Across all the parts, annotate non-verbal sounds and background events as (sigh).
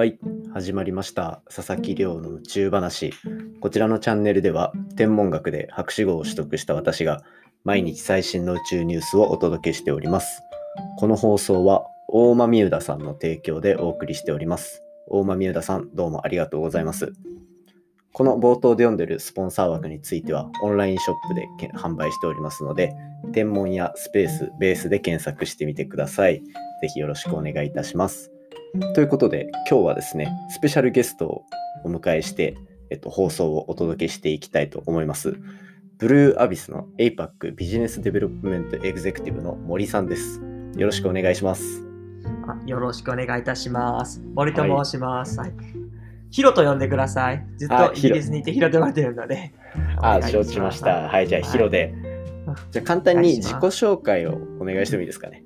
はい、始まりました。佐々木亮の宇宙話。こちらのチャンネルでは、天文学で博士号を取得した私が、毎日最新の宇宙ニュースをお届けしております。この放送は、大間美宇田さんの提供でお送りしております。大間美宇田さん、どうもありがとうございます。この冒頭で読んでるスポンサー枠については、オンラインショップで販売しておりますので、天文やスペース、ベースで検索してみてください。ぜひよろしくお願いいたします。ということで、今日はですね、スペシャルゲストをお迎えして、えっと、放送をお届けしていきたいと思います。ブルーアビスの APAC ビジネスデベロップメントエグゼクティブの森さんです。よろしくお願いします。あよろしくお願いいたします。森と申します。はい。ヒロと呼んでください。ずっあとイギリスにいてヒロと呼ばれてるので。あ、承知しました。はい、じゃあ、ヒロで。じゃあ、簡単に自己紹介をお願いしてもいいですかね？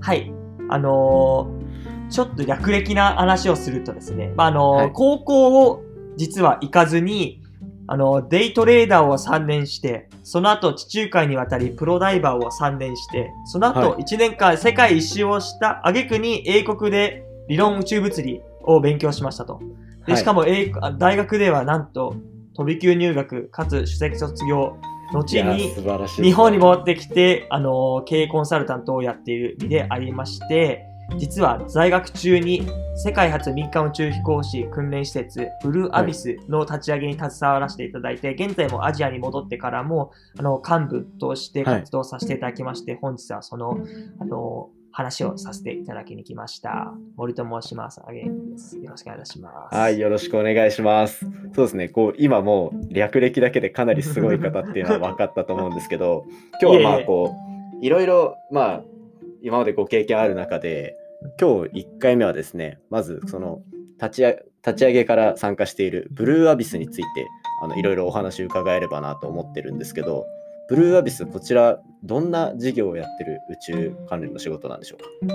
はい。あのーちょっと略歴な話をするとですね、まあ、あのーはい。高校を実は行かずに、あのーデイトレーダーを3年して、その後地中海に渡りプロダイバーを3年して、その後はい。1年間世界一周をした挙句に英国で理論宇宙物理を勉強しましたと。ではい。しかも英あ大学ではなんと飛び級入学かつ首席卒業後に日本に戻ってきて、あの経営コンサルタントをやっている身でありまして実は在学中に世界初民間宇宙飛行士訓練施設ブルーアビスの立ち上げに携わらせていただいて、現在もアジアに戻ってからもあの幹部として活動させていただきまして、本日はそのあの話をさせていただきに来ました。森と申します。あげです。よろしくお願いします。はい、よろしくお願いします。そうですね、こう今もう略歴だけでかなりすごい方っていうのは分かったと思うんですけど、(laughs) 今日はまあこういろいろまあ今までご経験ある中で、今日1回目はですね、まずその立ち上立ち上げから参加しているブルーアビスについてあのいろいろお話伺えればなと思ってるんですけど、ブルーアビスこちらどんな事業をやってる宇宙関連の仕事なんでしょうか？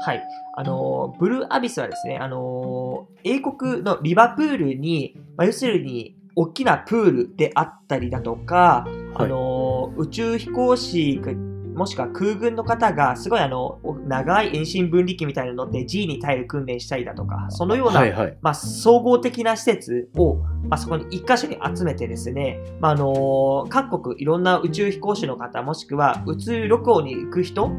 はい。あのー、ブルーアビスはですね、あのー英国のリバプールに、まあ、要するに、大きなプールであったりだとか、あのー宇宙飛行士が、もしくは空軍の方が、すごいあの、長い遠心分離機みたいなの乗って G に耐える訓練したりだとか、そのような、はいはい。まあ、総合的な施設を、まあ、そこに一箇所に集めてですね、まあ、あの各国いろんな宇宙飛行士の方もしくは宇宙旅行に行く人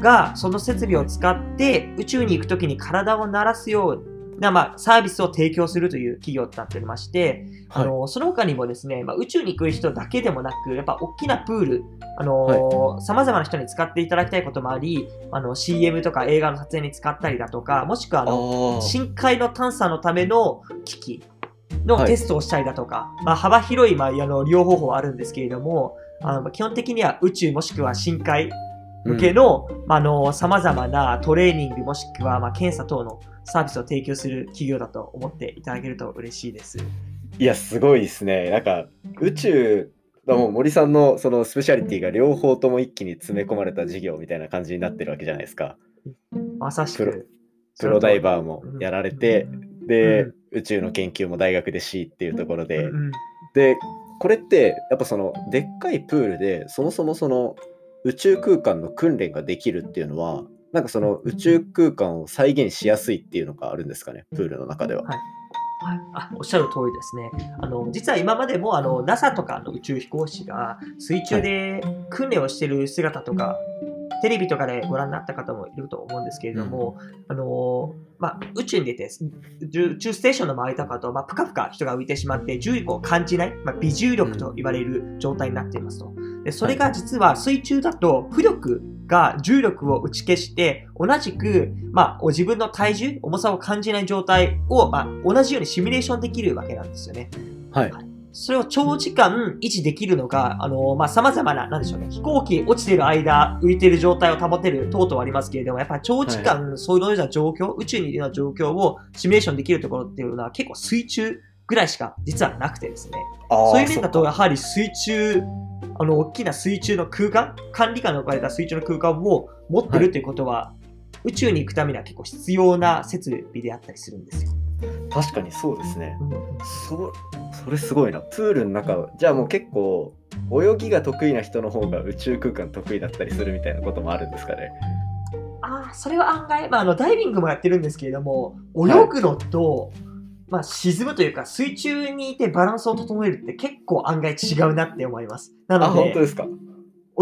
がその設備を使って宇宙に行くときに体を慣らすような、まあ、サービスを提供するという企業となっておりまして、あのその他にもですね、まあ、宇宙に行く人だけでもなくやっぱ大きなプールあのさまざまな人に使っていただきたいこともありあの CM とか映画の撮影に使ったりだとかもしくはあの深海の探査のための機器はい。のテストをしたりだとか、まあ、幅広い、まあ、あの利用方法はあるんですけれども、あの基本的には宇宙もしくは深海向けの、まあ、あの様々なトレーニングもしくは、まあ、検査等のサービスを提供する企業だと思っていただけると嬉しいです。いや、すごいですね。なんか、宇宙のもう森さんのそのスペシャリティが両方とも一気に詰め込まれた事業みたいな感じになってるわけじゃないですか。まさしく。プロダイバーもやられて、で、うん宇宙の研究も大学で C っていうところで、うんで、これってやっぱそのでっかいプールでそもそもその宇宙空間の訓練ができるっていうのは、なんかその宇宙空間を再現しやすいっていうのがあるんですかね、プールの中では。はいはい、あおっしゃる通りですね。あの実は今までもあの NASA とかの宇宙飛行士が水中で訓練をしている姿とか、テレビとかでご覧になった方もいると思うんですけれども、あのまあ、宇宙に出て宇宙宇宙ステーションの周りとかと、まあ、ぷかぷか人が浮いてしまって重力を感じない、まあ、微重力と言われる状態になっていますと。でそれが実は水中だと浮力が重力を打ち消して同じく、まあ、お自分の体重重さを感じない状態を、まあ、同じようにシミュレーションできるわけなんですよね。はい。それを長時間維持できるのが、あの、まあ、様々な、なんでしょうね、飛行機落ちてる間、浮いてる状態を保てる等々ありますけれども、やっぱり長時間、そういうような状況、宇宙にいるような状況をシミュレーションできるところっていうのは結構水中ぐらいしか実はなくてですね。そういう面だと、やはり水中、あの、大きな水中の空間、管理下に置かれた水中の空間を持ってるということは、宇宙に行くためには結構必要な設備であったりするんですよ。か確かにそうですね。うんそそれすごいな。プールの中は、じゃあもう結構、泳ぎが得意な人の方が宇宙空間得意だったりするみたいなこともあるんですかね。ああ、それは案外、まあ、あのダイビングもやってるんですけれども、泳ぐのと、まあ、沈むというか、水中にいてバランスを整えるって結構案外違うなって思います。なあ、ので、本当ですか？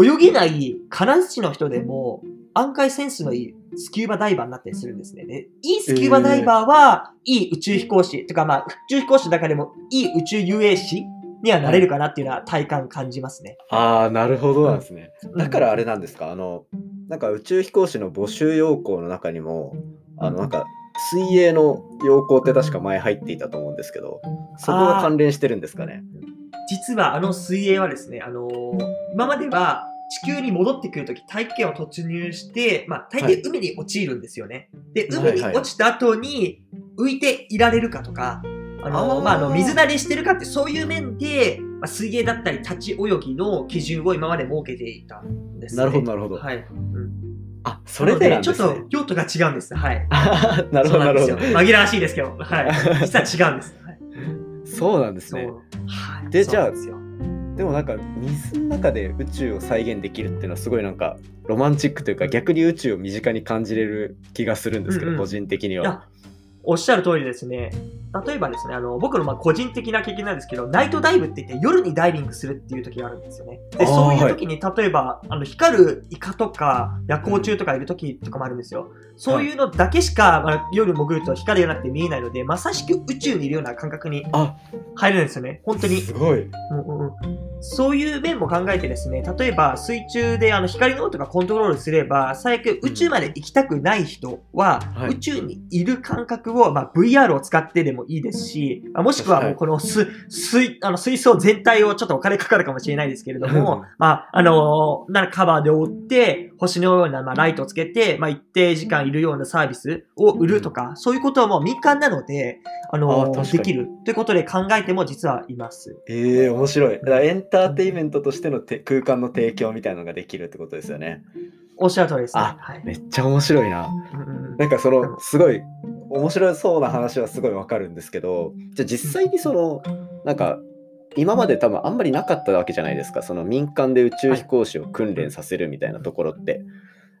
泳げない金槌の人でも、案外センスのいいスキューバダイバーになったりするんですね。で、いいスキューバダイバーは、いい宇宙飛行士、とかまあ、宇宙飛行士の中でもいい宇宙遊泳士にはなれるかなっていうのは体感感じますね。ああ、なるほどなんですね。うんだからあれなんですか、あの、なんか宇宙飛行士の募集要項の中にも、あの、なんか、水泳の要項って確か前入っていたと思うんですけど、そこが関連してるんですかね？実はあの水泳はですね、あのー今までは地球に戻ってくるとき大気圏を突入して、まあ、大はい抵海に落ちるんですよね。で、はいはい海に落ちた後に浮いていられるかとか、あのまあ、あの水慣れしてるかってそういう面で、まあ、水泳だったり立ち泳ぎの基準を今まで設けていたんです、ね。なるほど、なるほど。はい。うんあ、それでなんですちょっね。と用途が違うんです。はい。(laughs) なるほど、なるほど紛らわしいですけど、はい。(laughs) 実は違うんです。はい、そうなんです。ね。はい。でじゃあですよでもなんか水の中で宇宙を再現できるっていうのはすごいなんかロマンチックというか逆に宇宙を身近に感じれる気がするんですけど、うんうん個人的にいやは。おっしゃる通りですね。例えばですね、あの僕のまあ個人的な経験なんですけど、ナイトダイブって言って夜にダイビングするっていう時があるんですよね。で、そういう時に、例えば、あの光るイカとか夜光虫とかいる時とかもあるんですよ。そういうのだけしか、まあ、夜潜ると光がなくて見えないので、まさしく宇宙にいるような感覚にあ、入れるんですよね。本当に。すごい。うんうんうんそういう面も考えてですね、例えば水中であの光の音がコントロールすれば、最悪宇宙まで行きたくない人は、はい宇宙にいる感覚を、まあ、VR を使ってでもいいですし、まあもしくはもうこのす水あの水槽全体をちょっとお金かかるかもしれないですけれども、うんまあ、あのなカバーで覆って、星のような、まあ、ライトをつけて、まあ、一定時間いるようなサービスを売るとか、そういうことはもう民間なので、あのできるということで考えても実はいます。ええ面白い。だからエンターテインメントとしてのて空間の提供みたいなのができるってことですよね。おっしゃる通りですね。あはいめっちゃ面白いな。うんうんうんなんかそのすごい面白そうな話はすごいわかるんですけど、じゃあ実際にそのなんか今まで多分あんまりなかったわけじゃないですか。その民間で宇宙飛行士を訓練させるみたいなところって。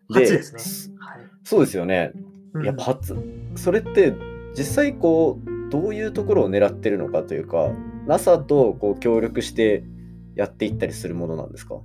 初ですね。はいそうですよね。うんやっぱ初、それって実際こうどういうところを狙ってるのかというか NASA とこう協力してやっていったりするものなんですか？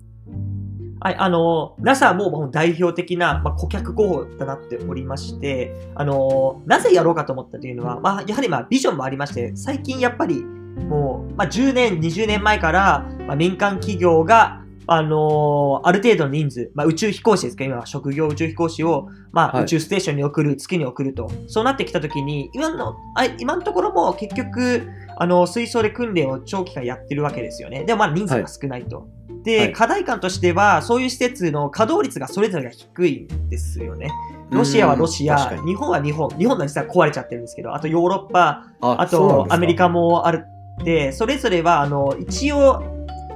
はい、あの、NASA も代表的な、まあ、顧客候補となっておりまして、あの、なぜやろうかと思ったというのは、まあ、やはりまあビジョンもありまして、最近やっぱりもう、まあ、10年、20年前から、まあ、民間企業が、あのある程度の人数、まあ、宇宙飛行士ですか、今は職業宇宙飛行士を、まあ、はい宇宙ステーションに送る、月に送ると。そうなってきたときに、今の、あ今のところも結局、あの、水槽で訓練を長期間やってるわけですよね。でもまだ人数が少ないと。で、はい。課題感としては、そういう施設の稼働率がそれぞれが低いんですよね。ロシアはロシア、日本は日本、日本の実は壊れちゃってるんですけど、あとヨーロッパ、あとアメリカもあるって、それぞれはあの一応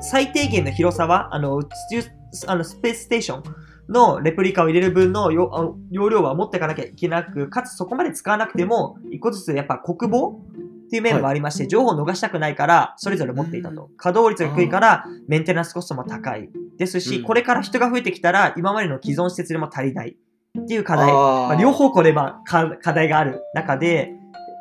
最低限の広さはあの宇宙あのスペースステーションのレプリカを入れる分の容あの容量は持っていかなきゃいけなく、かつそこまで使わなくても、一個ずつやっぱ国防っていう面もありまして、情報を逃したくないから、それぞれ持っていたと。稼働率が低いから、メンテナンスコストも高い。ですし、うん。これから人が増えてきたら、今までの既存施設でも足りない。っていう課題。まあ、両方向でまあか課題がある中で、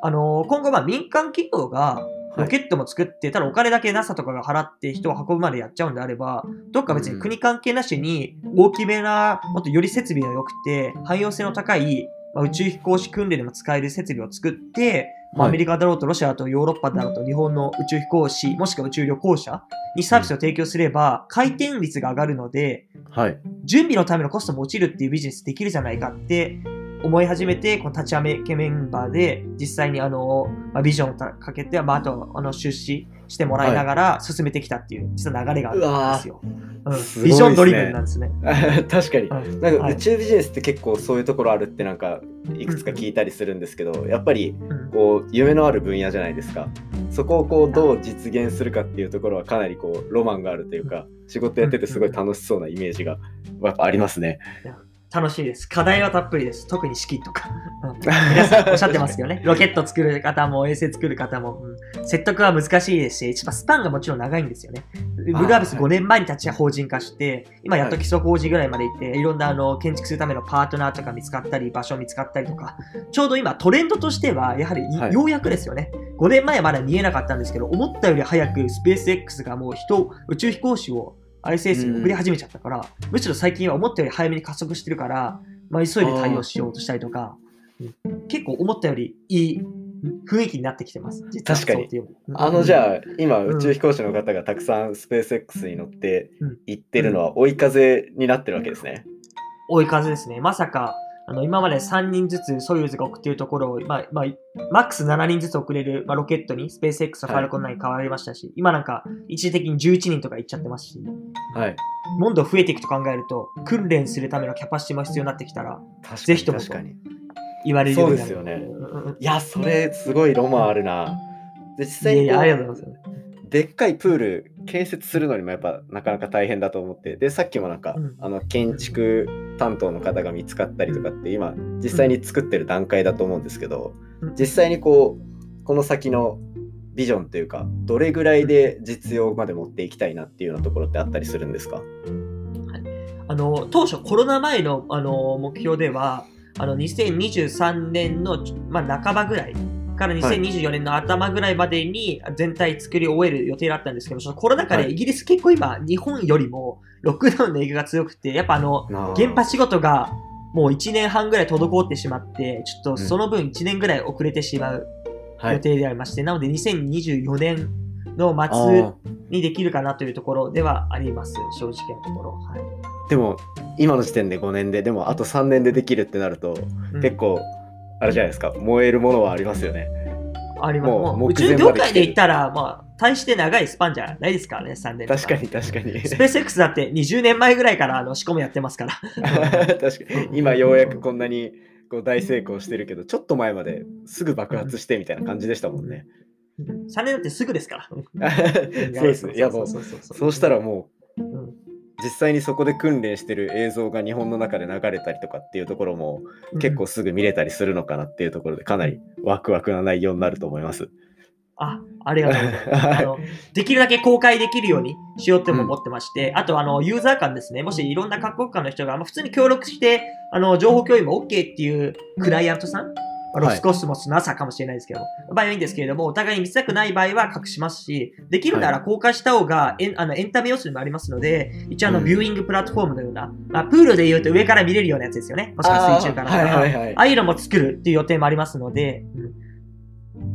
あのー今後まあ民間企業がロケットも作って、ただお金だけ NASA とかが払って人を運ぶまでやっちゃうんであれば、どっか別に国関係なしに大きめな、もっとより設備の良くて、汎用性の高い、まあ、宇宙飛行士訓練でも使える設備を作って、アメリカだろうとロシアだとヨーロッパだろうと日本の宇宙飛行士、もしくは宇宙旅行者にサービスを提供すれば、回転率が上がるので、はい。準備のためのコストも落ちるっていうビジネスできるじゃないかって思い始めて、この立ち上げメンバーで実際にあの、まあ、ビジョンをかけて、まあ、あとあの出資してもらいながら進めてきたっていう、実は流れがあるんですよ。ビジョンドリブンなんですね。(laughs) 確かに。うん。なんかはい。宇宙ビジネスって結構そういうところあるってなんかいくつか聞いたりするんですけどやっぱりうんこう夢のある分野じゃないですか。そこをこうどう実現するかっていうところはかなりこうロマンがあるというか仕事やっててすごい楽しそうなイメージがやっぱありますね楽しいです。課題はたっぷりです。特に式とか。(laughs) うん皆さんおっしゃってますよね。(laughs) ロケット作る方も衛星作る方も、うん説得は難しいですし、一番スパンがもちろん長いんですよね。ブルーアビスはい5年前に立ち法人化して、今やっと基礎工事ぐらいまで行って、いろんなあの建築するためのパートナーとか見つかったり、場所見つかったりとか、ちょうど今トレンドとしては、やはりいはいようやくですよね。5年前はまだ見えなかったんですけど、思ったより早くスペース X がもう人、宇宙飛行士を ISS に送り始めちゃったから、むしろ最近は思ったより早めに加速してるから、まあ、急いで対応しようとしたりとか、うん結構思ったよりいい雰囲気になってきてます。確かに。あのじゃあ今うん。宇宙飛行士の方がたくさんスペース X に乗ってうん。行ってるのは追い風になってるわけですね。追い風ですね。まさか、あの今まで3人ずつソユーズが送っているところを、まあまあ、マックス7人ずつ送れる、まあ、ロケットにスペース X のファルコン9変わりましたし、今なんか一時的に11人とか行っちゃってますし、はい。どんどん増えていくと考えると、訓練するためのキャパシティも必要になってきたら、確かにぜひとも。言われるようになるそうですよねいや、それすごいロマンあるな。で実際にこいやいや、ありがとうございます。うでっかいプール建設するのにもやっぱなかなか大変だと思って。でさっきもなんか、うん。あの建築担当の方が見つかったりとかって今実際に作ってる段階だと思うんですけど、うん。実際にこうこの先のビジョンというかどれぐらいで実用まで持っていきたいなっていうようなところってあったりするんですか？あの当初コロナ前のあの目標ではあの2023年の、まあ、半ばぐらいから2024年の頭ぐらいまでに全体作り終える予定だったんですけど、そのコロナ禍はい。でイギリス結構今、日本よりもロックダウンの影響が強くて、やっぱあの原発仕事がもう1年半ぐらい滞ってしまって、ちょっとその分1年ぐらい遅れてしまうはい。予定でありまして、なので2024年のあ末ー。にできるかなというところではあります、正直なところ。はい。でも今の時点で5年ででもあと3年でできるってなると、うん。結構あれじゃないですか燃えるものはありますよね。あります。もうもう宇宙業界まで言ったら、まあ、大して長いスパンじゃないですからね、3年と確かに確かに。スペース X だって20年前ぐらいからあの仕込みやってますから。(laughs) 確かに今ようやくこんなにこう大成功してるけどちょっと前まですぐ爆発してみたいな感じでしたもんね。3年だってすぐですから。(laughs) そうですね。いやもうそうしたらもううん実際にそこで訓練してる映像が日本の中で流れたりとかっていうところも結構すぐ見れたりするのかなっていうところでかなりワクワクな内容になると思います。あ、ありがとうございます。あの (laughs) できるだけ公開できるようにしようっても思ってまして、あとあのユーザー間ですね、もしいろんな各国間の人が、まあ、普通に協力してあの情報共有も OK っていうクライアントさん、まあロスコスモス、NASA かもしれないですけど、場合はいいんですけれども、お互いに見せたくない場合は隠しますし、できるなら公開した方がエンあのエンタメ要素にもありますので、一応あのうん。ビューイングプラットフォームのような、まあ、プールで言うと上から見れるようなやつですよね。もしくは水中からとか。はいはいはい。ああいうのも作るっていう予定もありますので、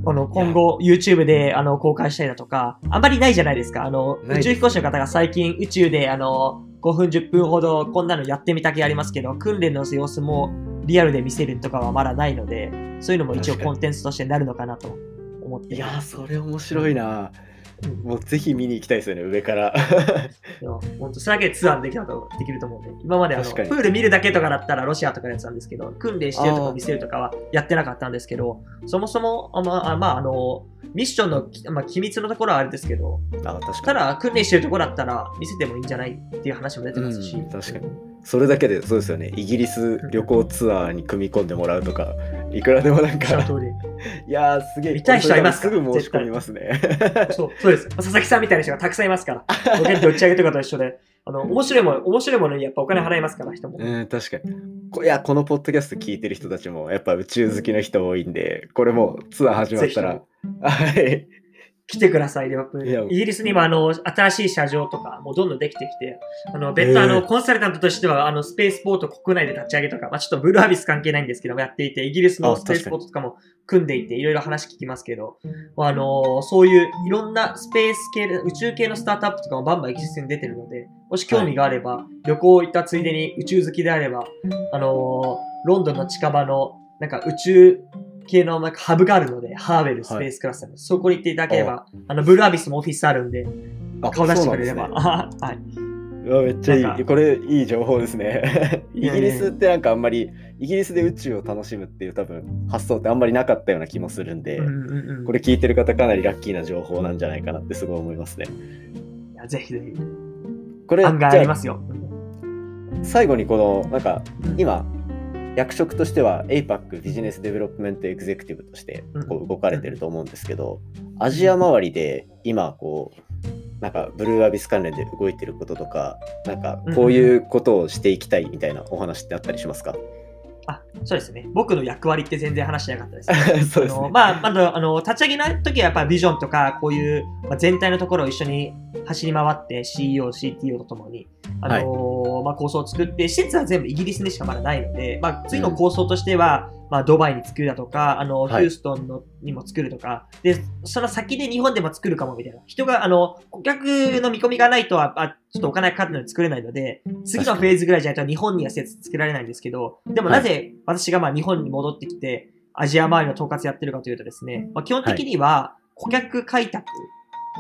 この今後 YouTube であの公開したりだとか、あんまりないじゃないですか。あの宇宙飛行士の方が最近宇宙であの5分10分ほどこんなのやってみたけありますけど、訓練の様子もリアルで見せるとかはまだないので、そういうのも一応コンテンツとしてなるのかなと思っていや。それ面白いな。うんもうぜひ見に行きたいですよね上から。(laughs) いや本当それだけでツアーできたとできると思うんで、今まであのプール見るだけとかだったらロシアとかのやつなんですけど、訓練してるとか見せるとかはやってなかったんですけど、そもそも、あまあ、あまあ、あの、ミッションの、まあ、機密のところはあれですけど、あ確かたに。だ訓練してるところだったら見せてもいいんじゃないっていう話も出てますし、うん確かにそれだけでそうですよね。イギリス旅行ツアーに組み込んでもらうとかいくらでもなんか。(laughs) いやーすげえ見たい人いますか？すぐ申し込みますね。そう、そうです。佐々木さんみたいな人がたくさんいますから、ロケット打ち上げとかと一緒で、あの、(laughs) 面白いもの、面白いものにやっぱお金払いますから、人も。うん確かに。こいやこのポッドキャスト聞いてる人たちもやっぱ宇宙好きの人多いんでこれもうツアー始まったらぜはい来てください、リバプール。イギリスにもあの新しい車上とかもうどんどんできてきて、あの別途あの、コンサルタントとしてはあのスペースポート国内で立ち上げとか、まあ、ちょっとブルーハビス関係ないんですけどもやっていて、イギリスのあスペースポートとかも組んでいて、いろいろ話聞きますけど、あのそういういろんなスペース系で、宇宙系のスタートアップとかもバンバンイギリスに出てるので、もし興味があれば、旅行行ったついでに宇宙好きであれば、あのロンドンの近場のなんか宇宙系のなんかハブがあるので、ハーベルスペースクラスターの、そこに行っていただければ、あの、ブルーアビスもオフィスあるんで、あ顔出してくれれば。(laughs) はい。めっちゃいいこれいい情報ですねイギリスってなんかあんまりイギリスで宇宙を楽しむっていう多分発想ってあんまりなかったような気もするんで、うんうんうん。これ聞いてる方かなりラッキーな情報なんじゃないかなってすごい思いますねいやぜひぜひ。これ案外ありますよ。最後にこのなんかうん今役職としては APAC ビジネスデベロップメントエグゼクティブとしてこう動かれてると思うんですけど、アジア周りで今こうなんかブルーアビス関連で動いてることとかなんかこういうことをしていきたいみたいなお話ってあったりしますか、あ、そうですね。僕の役割って全然話してなかったです。(laughs) そうですね。あのまあ、まだあの立ち上げの時はやっぱりビジョンとかこういう、まあ、全体のところを一緒に走り回って CEO、CTO とともに、あのまあ、構想を作って施設は全部イギリスにしかまだないので、まあ、次の構想としては、まあ、ドバイに作るだとかあの、はい。ヒューストンのにも作るとか。でその先で日本でも作るかもみたいな。人があの顧客の見込みがないとはあちょっとお金かかってるので作れないので次のフェーズぐらいじゃないと日本には施設作られないんですけどでもなぜ私がまあ日本に戻ってきてアジア周りの統括やってるかというとですね、まあ、基本的には顧客開拓、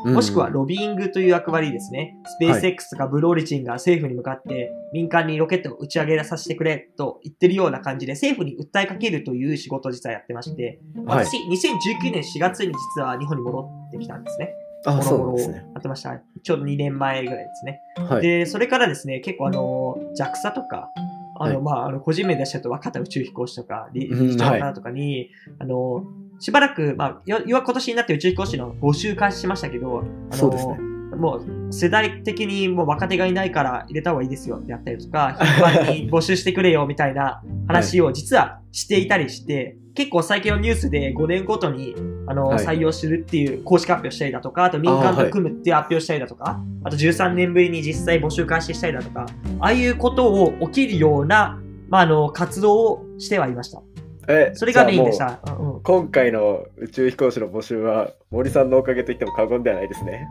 もしくはロビーングという役割ですね。スペース X とかブルーオリジンが政府に向かって民間にロケットを打ち上げさせてくれと言ってるような感じで政府に訴えかけるという仕事を実はやってまして、はい私、2019年4月に実は日本に戻ってきたんですね。あ、そうですね。やってました。ちょうど2年前ぐらいですね。はい。で、それからですね、結構あの、JAXA とか、あの、はいまあ、あの、個人名で出しちゃうと若田宇宙飛行士とか、理事長の方とかに、あの、しばらく、まあ、よ要は今年になって宇宙飛行士の募集開始しましたけど、あのそうですね。もう世代的にもう若手がいないから入れた方がいいですよってやったりとか、頻繁に募集してくれよみたいな話を実はしていたりして、結構最近のニュースで5年ごとにあの、はい採用するっていう公式発表したりだとか、あと民間と組むっていう発表したりだとか、あと13年ぶりに実際募集開始したりだとか、ああいうことを起きるような、まあ、あの活動をしてはいました。えそれがメインでした。今回の宇宙飛行士の募集は森さんのおかげと言っても過言ではないですね。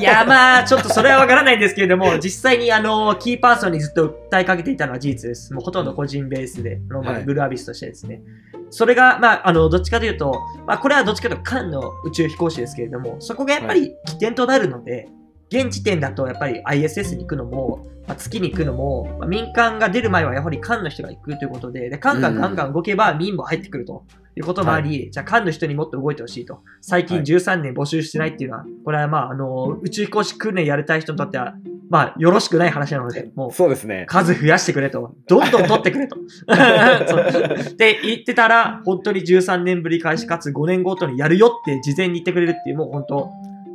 いや、まあ、ちょっとそれはわからないんですけれども、実際にあの、キーパーソンにずっと訴えかけていたのは事実です。もうほとんど個人ベースで、あのまあはいブルーアビスとしてですね。それが、まあ、あの、どっちかというと、まあ、これはどっちかというと、間の宇宙飛行士ですけれども、そこがやっぱり起点となるので、現時点だとやっぱり ISS に行くのも、まあ、月に行くのも、まあ、民間が出る前はやはり間の人が行くということで、で、間がガンガン動けば民も入ってくるということもあり、じゃあ間の人にもっと動いてほしいと。最近はい13年募集してないっていうのは、これはまあ、あの、宇宙飛行士訓練やりたい人にとっては、まあ、よろしくない話なので、もう、そうですね。数増やしてくれと。どんどん取ってくれと。(laughs) って言ってたら、本当に13年ぶり開始かつ5年ごとにやるよって事前に言ってくれるっていう、もう本当、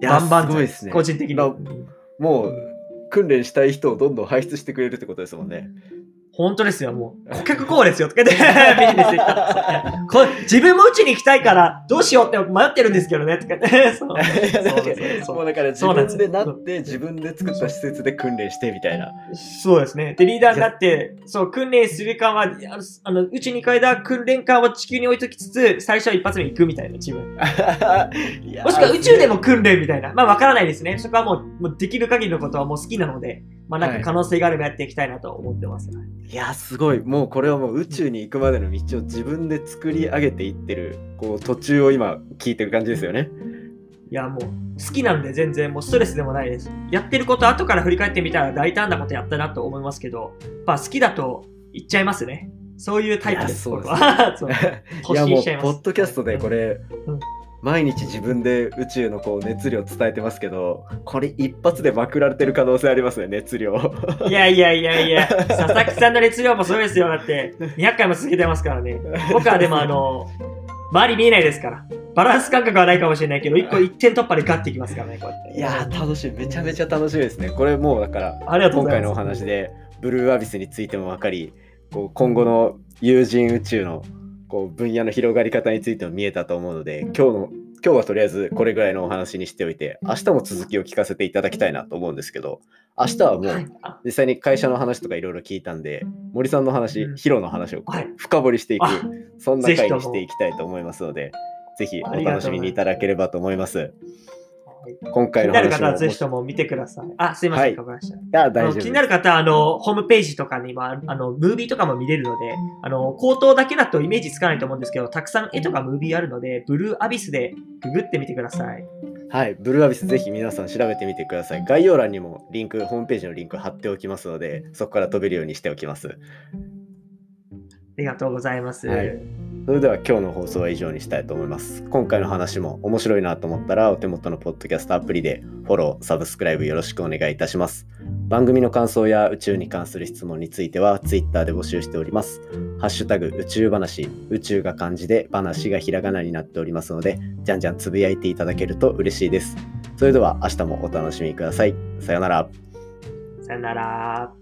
バンバンすごいですね。個人的に。まあうんもう訓練したい人をどんどん輩出してくれるってことですもんね。本当ですよ、もう。顧客こうですよ、とか言って、(laughs) ビジネスでき自分も宇宙に行きたいから、どうしようって迷ってるんですけどね、とか言って。(laughs) そうそうだから自分でなって自分で作った施設で訓練してみたいな。そうですね。で、リーダーになって、そう、訓練する間は、あの、あの宇宙に行く間、訓練間を地球に置いときつつ、最初は一発目に行くみたいな、自分。(laughs) もしくは宇宙でも訓練みたいな。まあ、わからないですね。そこはもう、もうできる限りのことはもう好きなので、まあ、なんか可能性があればやっていきたいなと思ってます。いやすごいもうこれはもう宇宙に行くまでの道を自分で作り上げていってるこう途中を今聞いてる感じですよね。いや、もう、好きなんで全然もうストレスでもないです。やってること後から振り返ってみたら大胆なことやったなと思いますけど、まあ好きだと言っちゃいますね。そういうタイプです、いやそう僕は。そう (laughs) い突やもうポッドキャストでこれ、うん毎日自分で宇宙のこう熱量伝えてますけどこれ一発でまくられてる可能性ありますね熱量。いやいやいやいや、佐々木さんの熱量もすごいですよ。だって、200回も続けてますからね。僕はでもあの、周り見えないですから。バランス感覚はないかもしれないけど、一個一点突破でガッていきますからね、こうやって。いやー楽しいめちゃめちゃ楽しいですね。これもうだから。今回のお話でブルーアビスについても分かりこう今後の有人宇宙のこう分野の広がり方についても見えたと思うので今日の今日はとりあえずこれぐらいのお話にしておいて明日も続きを聞かせていただきたいなと思うんですけど明日はもはい。うあ実際に会社の話とかいろいろ聞いたんで森さんの話、うん。ヒロの話を深掘りしていく、あそんな回にしていきたいと思いますのでぜひお楽しみにいただければと思います。今気に回のなる方はぜひとも見てください。あ、すいません、はいかかりました。いやあ大丈夫ですの気になる方は、あの、ホームページとかには、あの、ムービーとかも見れるので、あの、口頭だけだとイメージつかないと思うんですけど、たくさん絵とかムービーあるので、ブルーアビスでググってみてください。はい、ブルーアビスぜひ皆さん調べてみてください。概要欄にもリンク、ホームページのリンク貼っておきますので、そこから飛べるようにしておきます。ありがとうございます。はいそれでは今日の放送は以上にしたいと思います。今回の話も面白いなと思ったら、お手元のポッドキャストアプリでフォロー、サブスクライブよろしくお願いいたします。番組の感想や宇宙に関する質問については Twitter で募集しております。ハッシュタグ宇宙話、宇宙が漢字で話がひらがなになっておりますので、じゃんじゃんつぶやいていただけると嬉しいです。それでは明日もお楽しみください。さよなら。さよなら。